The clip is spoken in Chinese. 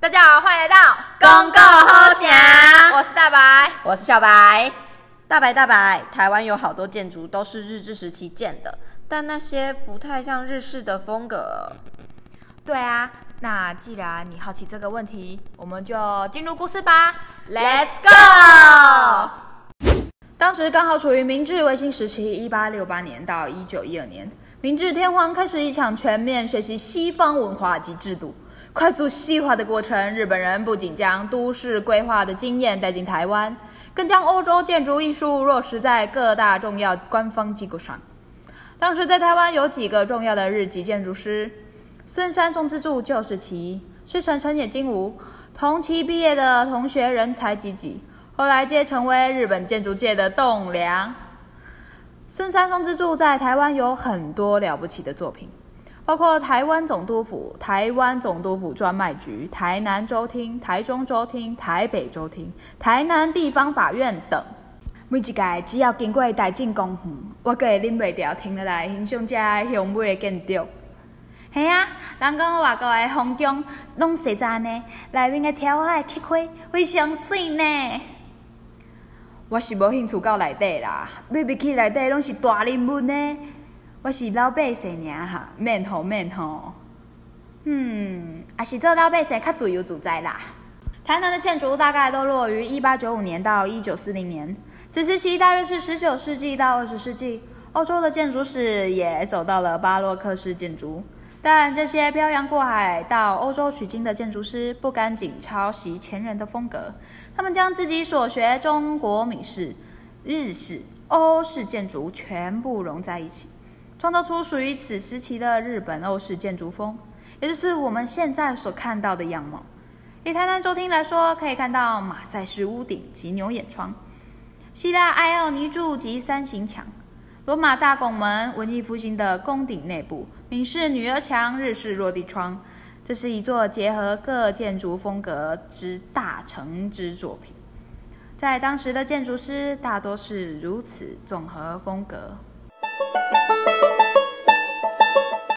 大家好，欢迎来到公共好想我是大白。我是小白，大白大白。台湾有好多建筑都是日治时期建的，但那些不太像日式的风格。对啊，那既然你好奇这个问题，我们就进入故事吧。Let's go！当时刚好处于明治维新时期，一八六八年到一九一二年，明治天皇开始一场全面学习西方文化及制度、快速西化的过程。日本人不仅将都市规划的经验带进台湾，更将欧洲建筑艺术落实在各大重要官方机构上。当时在台湾有几个重要的日籍建筑师，孙山宗之助就是其一，师承成野金吾，同期毕业的同学人才济济。后来皆成为日本建筑界的栋梁。孙山松之助在台湾有很多了不起的作品，包括台湾总督府、台湾总督府专卖局、台南州厅、台中州厅、台北州厅、台南地方法院等。每一届只要经过大进公园，我个会忍袂住停落来欣赏这雄伟的建筑。系啊，人讲外国的风景拢实在呢，内面的条海漆灰非常水呢。我是无兴趣到内底啦，要入去内底拢是大人物呢。我是老百姓尔哈，免吼免吼。嗯，也是做老百姓较自由自在啦。台南的建筑大概都落于一八九五年到一九四零年，此时期大约是十九世纪到二十世纪。欧洲的建筑史也走到了巴洛克式建筑，但这些漂洋过海到欧洲取经的建筑师不赶紧抄袭前人的风格，他们将自己所学中国美式、日式、欧式建筑全部融在一起，创造出属于此时期的日本欧式建筑风，也就是我们现在所看到的样貌。以台南州厅来说，可以看到马赛式屋顶及牛眼窗，希腊艾奥尼柱及三形墙。罗马大拱门、文艺复兴的宫顶内部、闽式女儿墙、日式落地窗，这是一座结合各建筑风格之大成之作品。在当时的建筑师大多是如此综合风格。